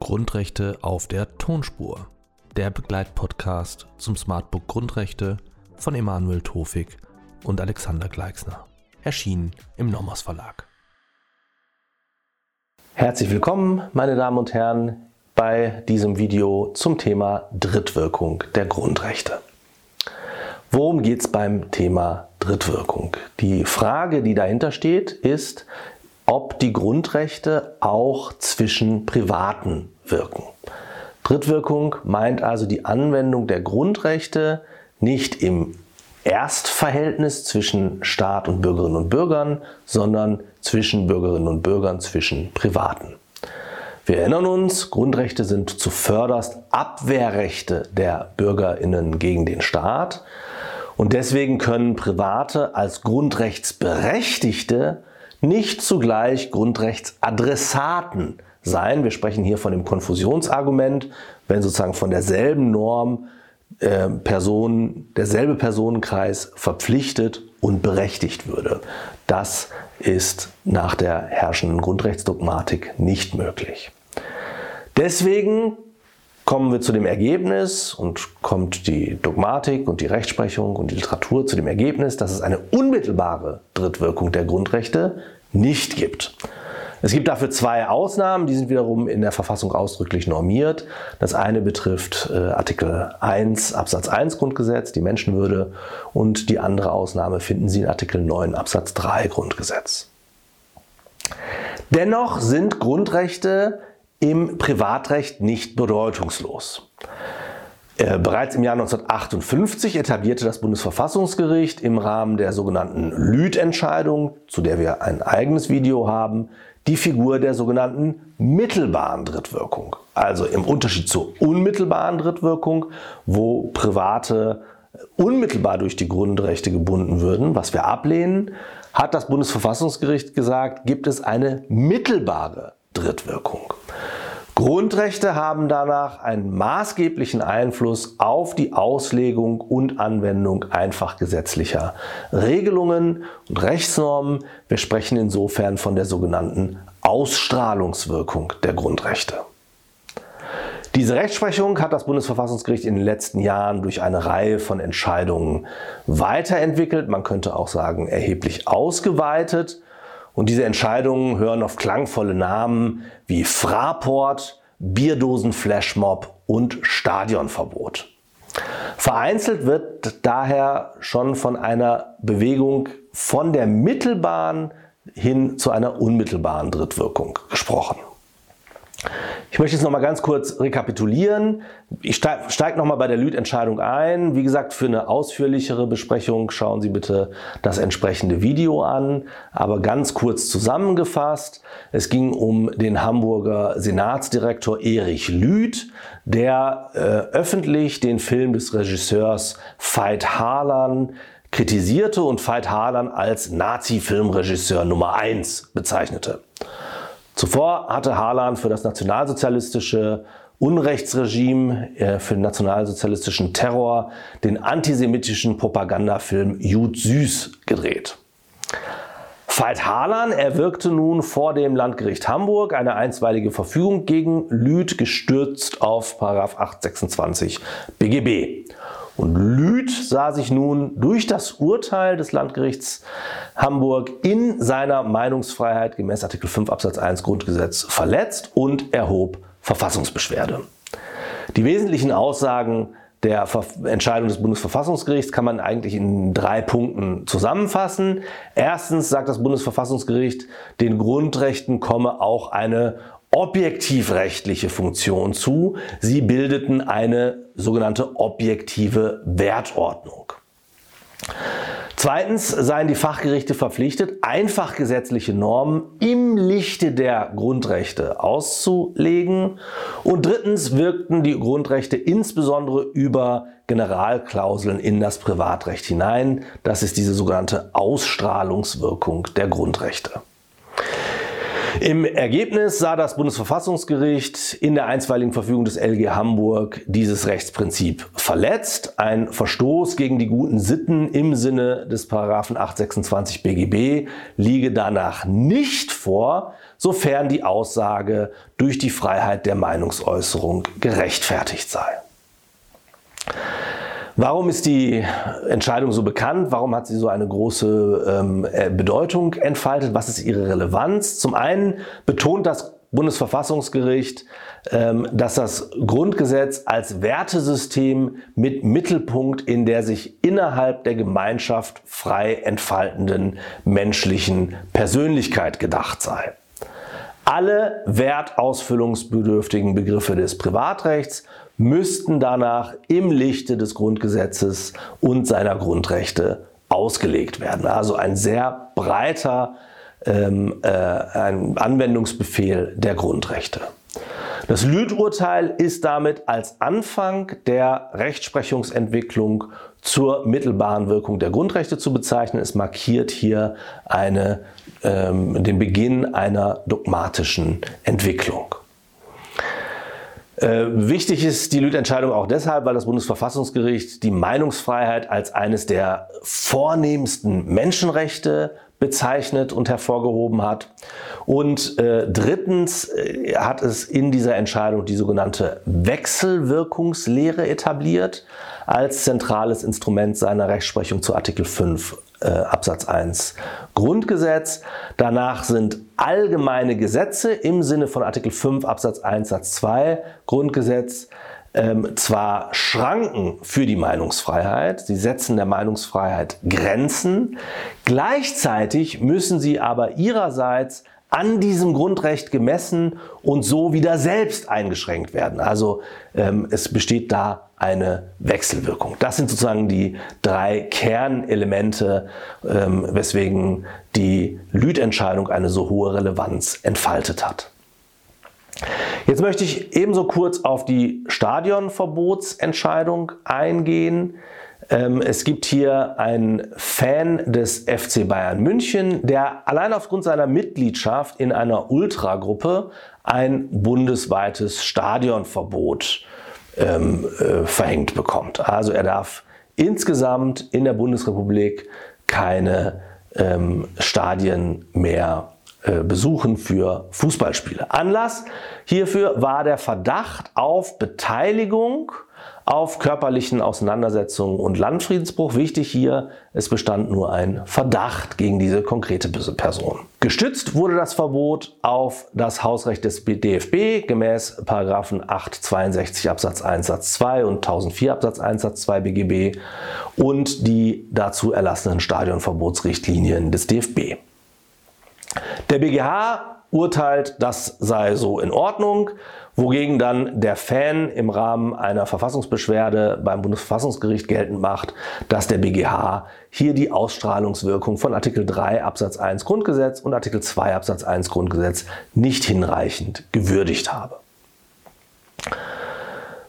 Grundrechte auf der Tonspur. Der Begleitpodcast zum Smartbook Grundrechte von Emanuel Tofik und Alexander Gleixner. Erschienen im Nomos Verlag. Herzlich willkommen, meine Damen und Herren, bei diesem Video zum Thema Drittwirkung der Grundrechte. Worum geht es beim Thema Drittwirkung? Die Frage, die dahinter steht, ist, ob die Grundrechte auch zwischen Privaten wirken. Drittwirkung meint also die Anwendung der Grundrechte nicht im Erstverhältnis zwischen Staat und Bürgerinnen und Bürgern, sondern zwischen Bürgerinnen und Bürgern, zwischen Privaten. Wir erinnern uns, Grundrechte sind zuvörderst Abwehrrechte der Bürgerinnen gegen den Staat und deswegen können Private als Grundrechtsberechtigte nicht zugleich Grundrechtsadressaten sein. Wir sprechen hier von dem Konfusionsargument, wenn sozusagen von derselben Norm äh, Personen, derselbe Personenkreis verpflichtet und berechtigt würde. Das ist nach der herrschenden Grundrechtsdogmatik nicht möglich. Deswegen kommen wir zu dem Ergebnis und kommt die Dogmatik und die Rechtsprechung und die Literatur zu dem Ergebnis, dass es eine unmittelbare Drittwirkung der Grundrechte nicht gibt. Es gibt dafür zwei Ausnahmen, die sind wiederum in der Verfassung ausdrücklich normiert. Das eine betrifft äh, Artikel 1 Absatz 1 Grundgesetz, die Menschenwürde, und die andere Ausnahme finden Sie in Artikel 9 Absatz 3 Grundgesetz. Dennoch sind Grundrechte im Privatrecht nicht bedeutungslos. Äh, bereits im Jahr 1958 etablierte das Bundesverfassungsgericht im Rahmen der sogenannten Lüth-Entscheidung, zu der wir ein eigenes Video haben, die Figur der sogenannten mittelbaren Drittwirkung. Also im Unterschied zur unmittelbaren Drittwirkung, wo Private unmittelbar durch die Grundrechte gebunden würden, was wir ablehnen, hat das Bundesverfassungsgericht gesagt, gibt es eine mittelbare Drittwirkung. Grundrechte haben danach einen maßgeblichen Einfluss auf die Auslegung und Anwendung einfach gesetzlicher Regelungen und Rechtsnormen. Wir sprechen insofern von der sogenannten Ausstrahlungswirkung der Grundrechte. Diese Rechtsprechung hat das Bundesverfassungsgericht in den letzten Jahren durch eine Reihe von Entscheidungen weiterentwickelt, man könnte auch sagen erheblich ausgeweitet. Und diese Entscheidungen hören auf klangvolle Namen wie Fraport, Bierdosen-Flashmob und Stadionverbot. Vereinzelt wird daher schon von einer Bewegung von der mittelbaren hin zu einer unmittelbaren Drittwirkung gesprochen. Ich möchte jetzt noch mal ganz kurz rekapitulieren. Ich steige steig noch mal bei der Lüth-Entscheidung ein. Wie gesagt, für eine ausführlichere Besprechung schauen Sie bitte das entsprechende Video an. Aber ganz kurz zusammengefasst, es ging um den Hamburger Senatsdirektor Erich Lüth, der äh, öffentlich den Film des Regisseurs Veit Harlan kritisierte und Veit Harlan als Nazi-Filmregisseur Nummer eins bezeichnete. Zuvor hatte Harlan für das nationalsozialistische Unrechtsregime, äh, für den nationalsozialistischen Terror den antisemitischen Propagandafilm Jud Süß gedreht. Veit Harlan erwirkte nun vor dem Landgericht Hamburg eine einstweilige Verfügung gegen Lüth gestürzt auf 826 BGB. Und Lüth sah sich nun durch das Urteil des Landgerichts Hamburg in seiner Meinungsfreiheit gemäß Artikel 5 Absatz 1 Grundgesetz verletzt und erhob Verfassungsbeschwerde. Die wesentlichen Aussagen der Entscheidung des Bundesverfassungsgerichts kann man eigentlich in drei Punkten zusammenfassen. Erstens sagt das Bundesverfassungsgericht, den Grundrechten komme auch eine objektivrechtliche Funktion zu. Sie bildeten eine sogenannte objektive Wertordnung. Zweitens seien die Fachgerichte verpflichtet, einfach gesetzliche Normen im Lichte der Grundrechte auszulegen. Und drittens wirkten die Grundrechte insbesondere über Generalklauseln in das Privatrecht hinein. Das ist diese sogenannte Ausstrahlungswirkung der Grundrechte. Im Ergebnis sah das Bundesverfassungsgericht in der einstweiligen Verfügung des LG Hamburg dieses Rechtsprinzip verletzt. Ein Verstoß gegen die guten Sitten im Sinne des Paragraphen 826 BGB liege danach nicht vor, sofern die Aussage durch die Freiheit der Meinungsäußerung gerechtfertigt sei. Warum ist die Entscheidung so bekannt? Warum hat sie so eine große ähm, äh, Bedeutung entfaltet? Was ist ihre Relevanz? Zum einen betont das Bundesverfassungsgericht, ähm, dass das Grundgesetz als Wertesystem mit Mittelpunkt in der sich innerhalb der Gemeinschaft frei entfaltenden menschlichen Persönlichkeit gedacht sei. Alle wertausfüllungsbedürftigen Begriffe des Privatrechts müssten danach im Lichte des Grundgesetzes und seiner Grundrechte ausgelegt werden. Also ein sehr breiter ähm, äh, ein Anwendungsbefehl der Grundrechte. Das Lüth-Urteil ist damit als Anfang der Rechtsprechungsentwicklung zur mittelbaren Wirkung der Grundrechte zu bezeichnen. Es markiert hier eine, ähm, den Beginn einer dogmatischen Entwicklung. Äh, wichtig ist die Lüth-Entscheidung auch deshalb, weil das Bundesverfassungsgericht die Meinungsfreiheit als eines der vornehmsten Menschenrechte bezeichnet und hervorgehoben hat. Und äh, drittens äh, hat es in dieser Entscheidung die sogenannte Wechselwirkungslehre etabliert als zentrales Instrument seiner Rechtsprechung zu Artikel 5 äh, Absatz 1 Grundgesetz. Danach sind allgemeine Gesetze im Sinne von Artikel 5 Absatz 1 Satz 2 Grundgesetz ähm, zwar Schranken für die Meinungsfreiheit, sie setzen der Meinungsfreiheit Grenzen, gleichzeitig müssen sie aber ihrerseits an diesem Grundrecht gemessen und so wieder selbst eingeschränkt werden. Also ähm, es besteht da eine Wechselwirkung. Das sind sozusagen die drei Kernelemente, ähm, weswegen die Lüth-Entscheidung eine so hohe Relevanz entfaltet hat. Jetzt möchte ich ebenso kurz auf die Stadionverbotsentscheidung eingehen. Ähm, es gibt hier einen Fan des FC Bayern München, der allein aufgrund seiner Mitgliedschaft in einer Ultragruppe ein bundesweites Stadionverbot ähm, äh, verhängt bekommt. Also er darf insgesamt in der Bundesrepublik keine ähm, Stadien mehr besuchen für Fußballspiele. Anlass hierfür war der Verdacht auf Beteiligung auf körperlichen Auseinandersetzungen und Landfriedensbruch. Wichtig hier, es bestand nur ein Verdacht gegen diese konkrete Person. Gestützt wurde das Verbot auf das Hausrecht des DFB gemäß Paragraphen 862 Absatz 1 Satz 2 und 1004 Absatz 1 Satz 2 BGB und die dazu erlassenen Stadionverbotsrichtlinien des DFB. Der BGH urteilt, das sei so in Ordnung wogegen dann der Fan im Rahmen einer Verfassungsbeschwerde beim Bundesverfassungsgericht geltend macht, dass der BGH hier die Ausstrahlungswirkung von Artikel 3 Absatz 1 Grundgesetz und Artikel 2 Absatz 1 Grundgesetz nicht hinreichend gewürdigt habe.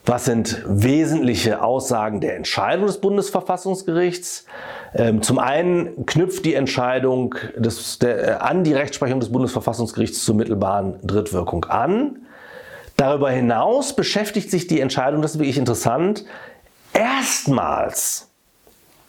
Was sind wesentliche Aussagen der Entscheidung des Bundesverfassungsgerichts? Ähm, zum einen knüpft die Entscheidung des, der, äh, an die Rechtsprechung des Bundesverfassungsgerichts zur mittelbaren Drittwirkung an. Darüber hinaus beschäftigt sich die Entscheidung, das ist wirklich interessant, erstmals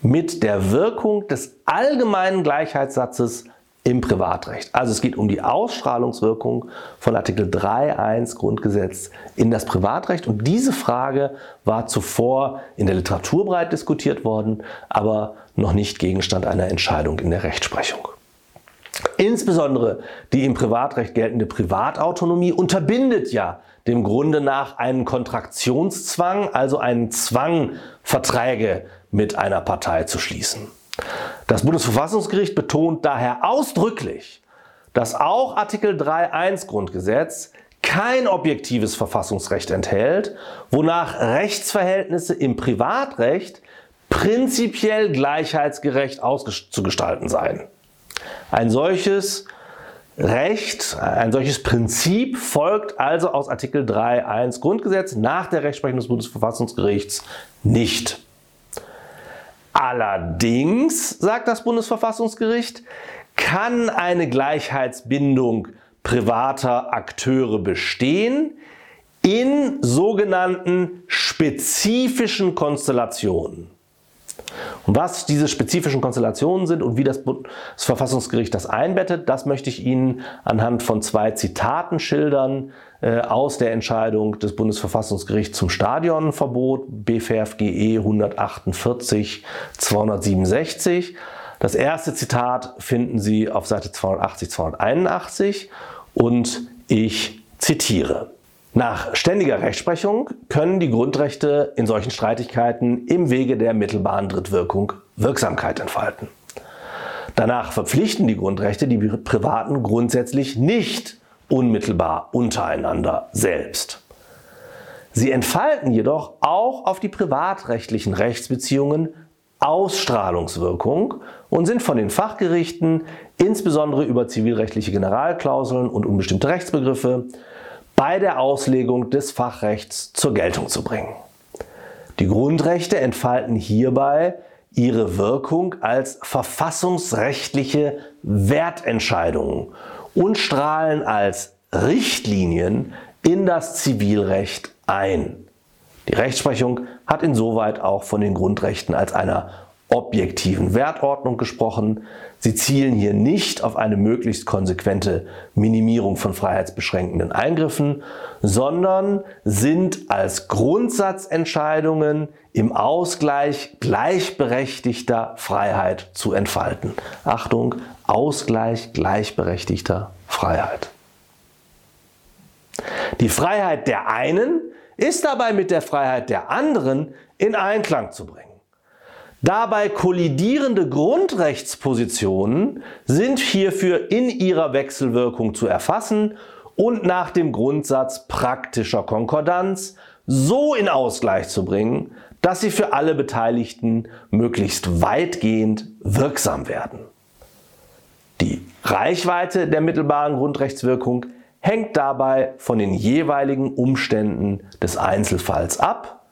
mit der Wirkung des allgemeinen Gleichheitssatzes im Privatrecht. Also es geht um die Ausstrahlungswirkung von Artikel 3.1 Grundgesetz in das Privatrecht. Und diese Frage war zuvor in der Literatur breit diskutiert worden, aber noch nicht Gegenstand einer Entscheidung in der Rechtsprechung. Insbesondere die im Privatrecht geltende Privatautonomie unterbindet ja dem Grunde nach einen Kontraktionszwang, also einen Zwang, Verträge mit einer Partei zu schließen. Das Bundesverfassungsgericht betont daher ausdrücklich, dass auch Artikel 3.1 Grundgesetz kein objektives Verfassungsrecht enthält, wonach Rechtsverhältnisse im Privatrecht prinzipiell gleichheitsgerecht auszugestalten seien. Ein solches Recht, ein solches Prinzip folgt also aus Artikel 3.1 Grundgesetz nach der Rechtsprechung des Bundesverfassungsgerichts nicht. Allerdings, sagt das Bundesverfassungsgericht, kann eine Gleichheitsbindung privater Akteure bestehen in sogenannten spezifischen Konstellationen. Und was diese spezifischen Konstellationen sind und wie das Bundesverfassungsgericht das einbettet, das möchte ich Ihnen anhand von zwei Zitaten schildern aus der Entscheidung des Bundesverfassungsgerichts zum Stadionverbot BFRFGE 148 267. Das erste Zitat finden Sie auf Seite 280, 281 und ich zitiere. Nach ständiger Rechtsprechung können die Grundrechte in solchen Streitigkeiten im Wege der mittelbaren Drittwirkung Wirksamkeit entfalten. Danach verpflichten die Grundrechte die Privaten grundsätzlich nicht unmittelbar untereinander selbst. Sie entfalten jedoch auch auf die privatrechtlichen Rechtsbeziehungen Ausstrahlungswirkung und sind von den Fachgerichten insbesondere über zivilrechtliche Generalklauseln und unbestimmte Rechtsbegriffe bei der Auslegung des Fachrechts zur Geltung zu bringen. Die Grundrechte entfalten hierbei ihre Wirkung als verfassungsrechtliche Wertentscheidungen und strahlen als Richtlinien in das Zivilrecht ein. Die Rechtsprechung hat insoweit auch von den Grundrechten als einer objektiven Wertordnung gesprochen. Sie zielen hier nicht auf eine möglichst konsequente Minimierung von freiheitsbeschränkenden Eingriffen, sondern sind als Grundsatzentscheidungen im Ausgleich gleichberechtigter Freiheit zu entfalten. Achtung, Ausgleich gleichberechtigter Freiheit. Die Freiheit der einen ist dabei mit der Freiheit der anderen in Einklang zu bringen. Dabei kollidierende Grundrechtspositionen sind hierfür in ihrer Wechselwirkung zu erfassen und nach dem Grundsatz praktischer Konkordanz so in Ausgleich zu bringen, dass sie für alle Beteiligten möglichst weitgehend wirksam werden. Die Reichweite der mittelbaren Grundrechtswirkung hängt dabei von den jeweiligen Umständen des Einzelfalls ab.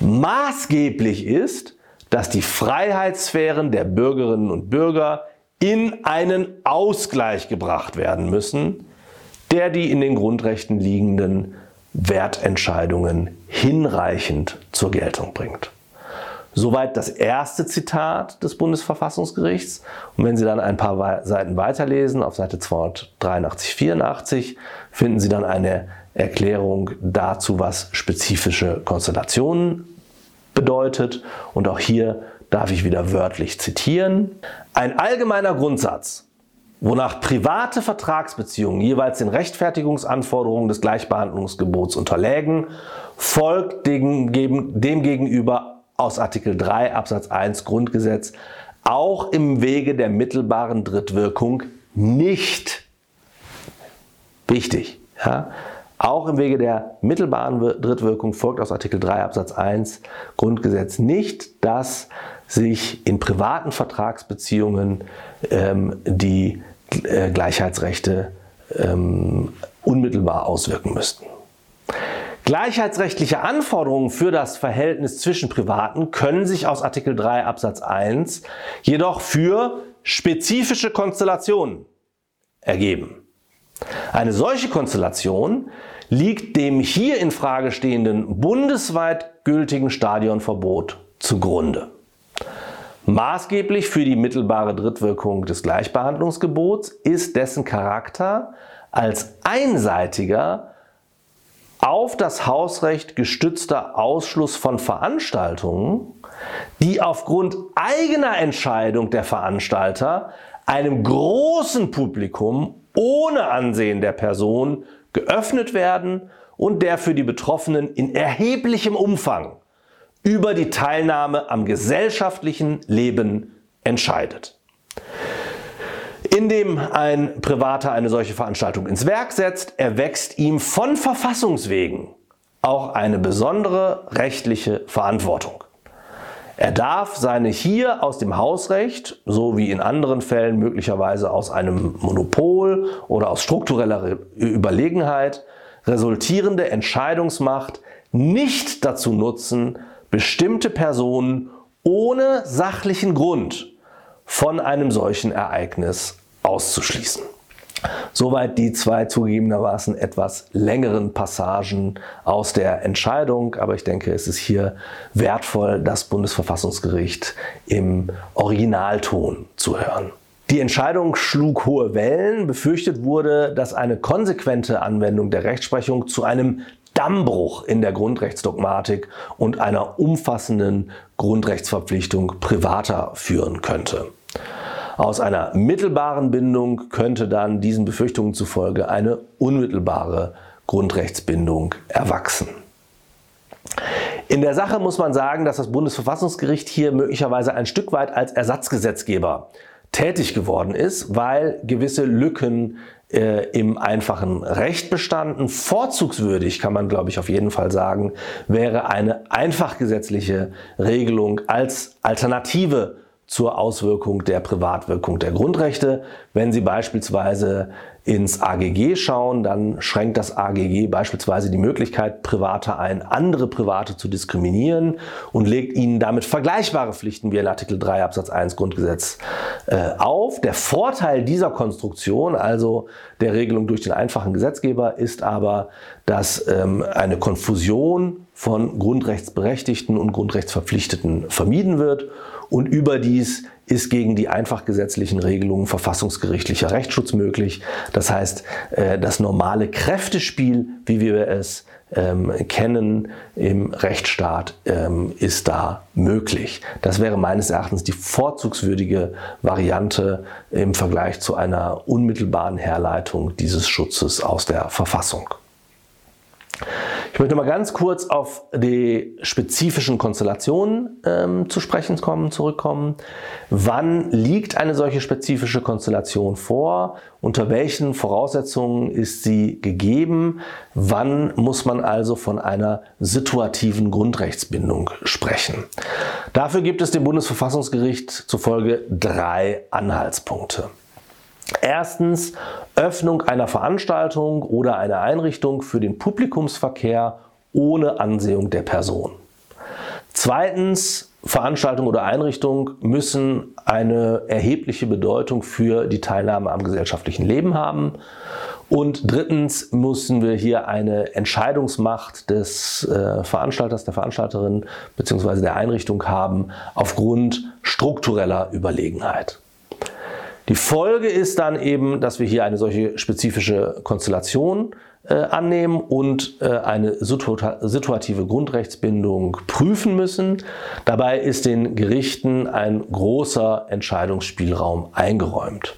Maßgeblich ist, dass die Freiheitssphären der Bürgerinnen und Bürger in einen Ausgleich gebracht werden müssen, der die in den Grundrechten liegenden Wertentscheidungen hinreichend zur Geltung bringt. Soweit das erste Zitat des Bundesverfassungsgerichts. Und wenn Sie dann ein paar Seiten weiterlesen, auf Seite 283, 84, finden Sie dann eine Erklärung dazu, was spezifische Konstellationen bedeutet. Und auch hier darf ich wieder wörtlich zitieren. Ein allgemeiner Grundsatz, wonach private Vertragsbeziehungen jeweils den Rechtfertigungsanforderungen des Gleichbehandlungsgebots unterlägen, folgt dem, gegenüber aus Artikel 3 Absatz 1 Grundgesetz auch im Wege der mittelbaren Drittwirkung nicht. Wichtig. Ja? Auch im Wege der mittelbaren Drittwirkung folgt aus Artikel 3 Absatz 1 Grundgesetz nicht, dass sich in privaten Vertragsbeziehungen ähm, die äh, Gleichheitsrechte ähm, unmittelbar auswirken müssten. Gleichheitsrechtliche Anforderungen für das Verhältnis zwischen Privaten können sich aus Artikel 3 Absatz 1 jedoch für spezifische Konstellationen ergeben. Eine solche Konstellation liegt dem hier in Frage stehenden bundesweit gültigen Stadionverbot zugrunde. Maßgeblich für die mittelbare Drittwirkung des Gleichbehandlungsgebots ist dessen Charakter als einseitiger auf das Hausrecht gestützter Ausschluss von Veranstaltungen, die aufgrund eigener Entscheidung der Veranstalter einem großen Publikum ohne Ansehen der Person geöffnet werden und der für die Betroffenen in erheblichem Umfang über die Teilnahme am gesellschaftlichen Leben entscheidet. Indem ein Privater eine solche Veranstaltung ins Werk setzt, erwächst ihm von Verfassungswegen auch eine besondere rechtliche Verantwortung. Er darf seine hier aus dem Hausrecht, so wie in anderen Fällen möglicherweise aus einem Monopol oder aus struktureller Überlegenheit, resultierende Entscheidungsmacht nicht dazu nutzen, bestimmte Personen ohne sachlichen Grund von einem solchen Ereignis auszuschließen. Soweit die zwei zugegebenermaßen etwas längeren Passagen aus der Entscheidung. Aber ich denke, es ist hier wertvoll, das Bundesverfassungsgericht im Originalton zu hören. Die Entscheidung schlug hohe Wellen. Befürchtet wurde, dass eine konsequente Anwendung der Rechtsprechung zu einem Dammbruch in der Grundrechtsdogmatik und einer umfassenden Grundrechtsverpflichtung privater führen könnte. Aus einer mittelbaren Bindung könnte dann diesen Befürchtungen zufolge eine unmittelbare Grundrechtsbindung erwachsen. In der Sache muss man sagen, dass das Bundesverfassungsgericht hier möglicherweise ein Stück weit als Ersatzgesetzgeber tätig geworden ist, weil gewisse Lücken äh, im einfachen Recht bestanden. Vorzugswürdig kann man, glaube ich, auf jeden Fall sagen, wäre eine einfachgesetzliche Regelung als Alternative zur Auswirkung der Privatwirkung der Grundrechte. Wenn Sie beispielsweise ins AGG schauen, dann schränkt das AGG beispielsweise die Möglichkeit Private ein, andere Private zu diskriminieren und legt ihnen damit vergleichbare Pflichten wie in Artikel 3 Absatz 1 Grundgesetz äh, auf. Der Vorteil dieser Konstruktion, also der Regelung durch den einfachen Gesetzgeber, ist aber, dass ähm, eine Konfusion von Grundrechtsberechtigten und Grundrechtsverpflichteten vermieden wird und überdies ist gegen die einfach gesetzlichen Regelungen verfassungsgerichtlicher Rechtsschutz möglich. Das heißt, äh, das normale Kräftespiel, wie wir es ähm, kennen im Rechtsstaat, ähm, ist da möglich. Das wäre meines Erachtens die vorzugswürdige Variante im Vergleich zu einer unmittelbaren Herleitung dieses Schutzes aus der Verfassung. Ich möchte mal ganz kurz auf die spezifischen Konstellationen ähm, zu sprechen kommen, zurückkommen. Wann liegt eine solche spezifische Konstellation vor? Unter welchen Voraussetzungen ist sie gegeben? Wann muss man also von einer situativen Grundrechtsbindung sprechen? Dafür gibt es dem Bundesverfassungsgericht zufolge drei Anhaltspunkte. Erstens Öffnung einer Veranstaltung oder einer Einrichtung für den Publikumsverkehr ohne Ansehung der Person. Zweitens Veranstaltung oder Einrichtung müssen eine erhebliche Bedeutung für die Teilnahme am gesellschaftlichen Leben haben. Und drittens müssen wir hier eine Entscheidungsmacht des äh, Veranstalters, der Veranstalterin bzw. der Einrichtung haben aufgrund struktureller Überlegenheit. Die Folge ist dann eben, dass wir hier eine solche spezifische Konstellation äh, annehmen und äh, eine situative Grundrechtsbindung prüfen müssen. Dabei ist den Gerichten ein großer Entscheidungsspielraum eingeräumt.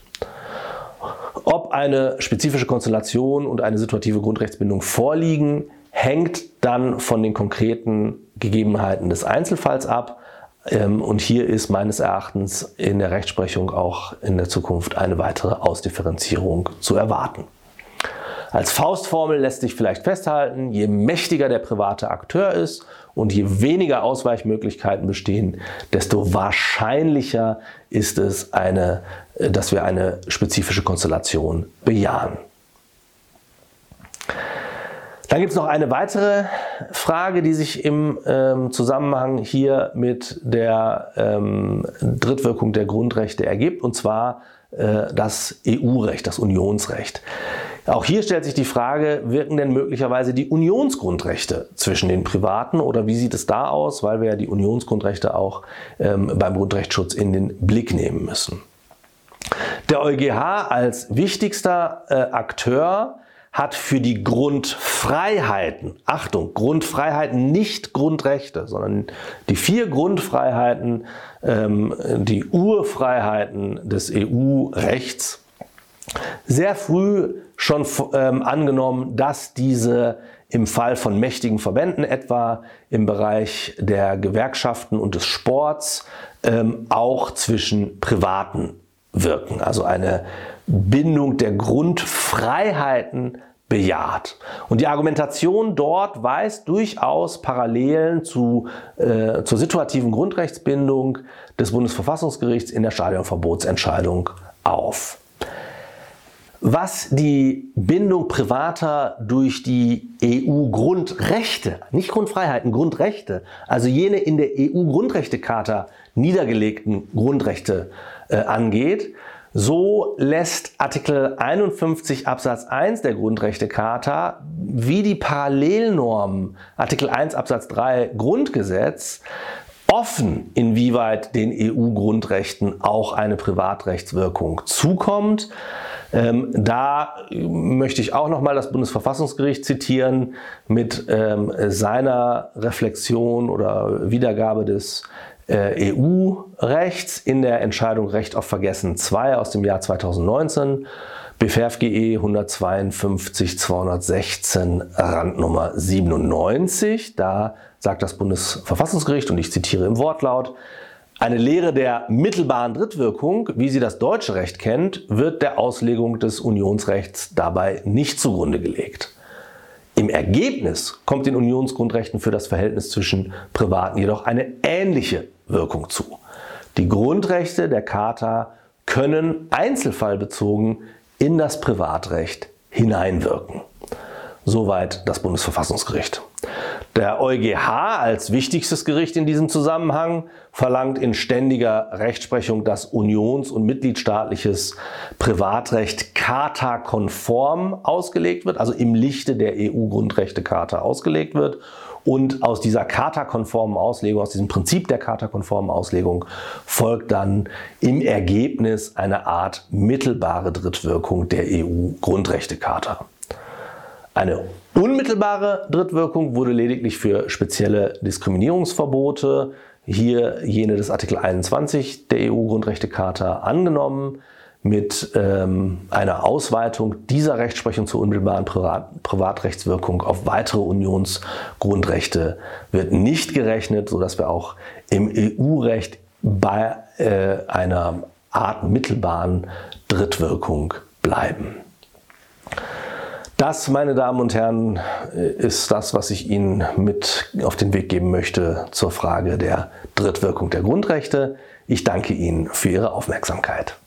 Ob eine spezifische Konstellation und eine situative Grundrechtsbindung vorliegen, hängt dann von den konkreten Gegebenheiten des Einzelfalls ab. Ähm, und hier ist meines Erachtens in der Rechtsprechung auch in der Zukunft eine weitere Ausdifferenzierung zu erwarten. Als Faustformel lässt sich vielleicht festhalten, je mächtiger der private Akteur ist und je weniger Ausweichmöglichkeiten bestehen, desto wahrscheinlicher ist es, eine, dass wir eine spezifische Konstellation bejahen. Dann gibt es noch eine weitere Frage, die sich im ähm, Zusammenhang hier mit der ähm, Drittwirkung der Grundrechte ergibt, und zwar äh, das EU-Recht, das Unionsrecht. Auch hier stellt sich die Frage, wirken denn möglicherweise die Unionsgrundrechte zwischen den Privaten oder wie sieht es da aus, weil wir ja die Unionsgrundrechte auch ähm, beim Grundrechtsschutz in den Blick nehmen müssen. Der EuGH als wichtigster äh, Akteur hat für die Grundfreiheiten, Achtung, Grundfreiheiten, nicht Grundrechte, sondern die vier Grundfreiheiten, ähm, die Urfreiheiten des EU-Rechts, sehr früh schon ähm, angenommen, dass diese im Fall von mächtigen Verbänden, etwa im Bereich der Gewerkschaften und des Sports, ähm, auch zwischen Privaten wirken. Also eine Bindung der Grundfreiheiten bejaht. Und die Argumentation dort weist durchaus Parallelen zu, äh, zur situativen Grundrechtsbindung des Bundesverfassungsgerichts in der Stadionverbotsentscheidung auf. Was die Bindung privater durch die EU-Grundrechte, nicht Grundfreiheiten, Grundrechte, also jene in der EU-Grundrechtecharta niedergelegten Grundrechte angeht, So lässt Artikel 51 Absatz 1 der Grundrechtecharta wie die Parallelnorm Artikel 1 Absatz 3 Grundgesetz offen, inwieweit den EU-Grundrechten auch eine Privatrechtswirkung zukommt. Ähm, da möchte ich auch nochmal das Bundesverfassungsgericht zitieren mit ähm, seiner Reflexion oder Wiedergabe des äh, EU-Rechts in der Entscheidung Recht auf Vergessen 2 aus dem Jahr 2019. BFRFGE 152 216 Randnummer 97. Da sagt das Bundesverfassungsgericht, und ich zitiere im Wortlaut, eine Lehre der mittelbaren Drittwirkung, wie sie das deutsche Recht kennt, wird der Auslegung des Unionsrechts dabei nicht zugrunde gelegt. Im Ergebnis kommt den Unionsgrundrechten für das Verhältnis zwischen Privaten jedoch eine ähnliche Wirkung zu. Die Grundrechte der Charta können einzelfallbezogen in das Privatrecht hineinwirken. Soweit das Bundesverfassungsgericht. Der EuGH als wichtigstes Gericht in diesem Zusammenhang verlangt in ständiger Rechtsprechung, dass unions- und mitgliedstaatliches Privatrecht Charta-konform ausgelegt wird, also im Lichte der EU-Grundrechte-Charta ausgelegt wird. Und aus dieser Charta-konformen Auslegung, aus diesem Prinzip der Charta-konformen Auslegung folgt dann im Ergebnis eine Art mittelbare Drittwirkung der EU-Grundrechte-Charta. Eine unmittelbare Drittwirkung wurde lediglich für spezielle Diskriminierungsverbote, hier jene des Artikel 21 der EU-Grundrechtecharta, angenommen. Mit ähm, einer Ausweitung dieser Rechtsprechung zur unmittelbaren Privat Privatrechtswirkung auf weitere Unionsgrundrechte wird nicht gerechnet, sodass wir auch im EU-Recht bei äh, einer Art mittelbaren Drittwirkung bleiben. Das, meine Damen und Herren, ist das, was ich Ihnen mit auf den Weg geben möchte zur Frage der Drittwirkung der Grundrechte. Ich danke Ihnen für Ihre Aufmerksamkeit.